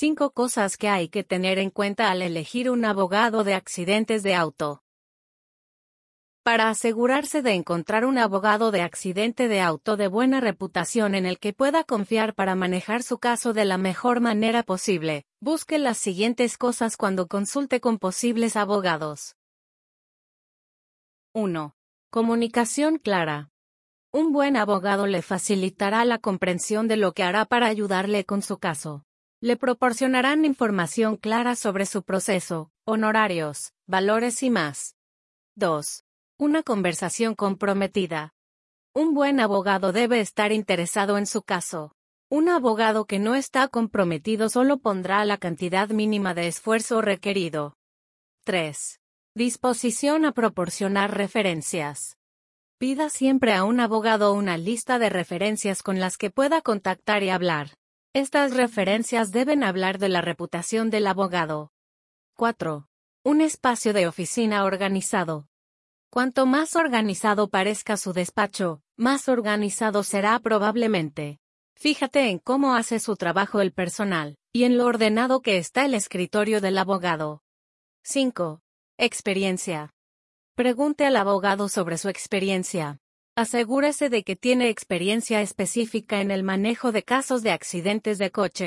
5 cosas que hay que tener en cuenta al elegir un abogado de accidentes de auto. Para asegurarse de encontrar un abogado de accidente de auto de buena reputación en el que pueda confiar para manejar su caso de la mejor manera posible, busque las siguientes cosas cuando consulte con posibles abogados. 1. Comunicación clara. Un buen abogado le facilitará la comprensión de lo que hará para ayudarle con su caso. Le proporcionarán información clara sobre su proceso, honorarios, valores y más. 2. Una conversación comprometida. Un buen abogado debe estar interesado en su caso. Un abogado que no está comprometido solo pondrá la cantidad mínima de esfuerzo requerido. 3. Disposición a proporcionar referencias. Pida siempre a un abogado una lista de referencias con las que pueda contactar y hablar. Estas referencias deben hablar de la reputación del abogado. 4. Un espacio de oficina organizado. Cuanto más organizado parezca su despacho, más organizado será probablemente. Fíjate en cómo hace su trabajo el personal, y en lo ordenado que está el escritorio del abogado. 5. Experiencia. Pregunte al abogado sobre su experiencia. Asegúrese de que tiene experiencia específica en el manejo de casos de accidentes de coche,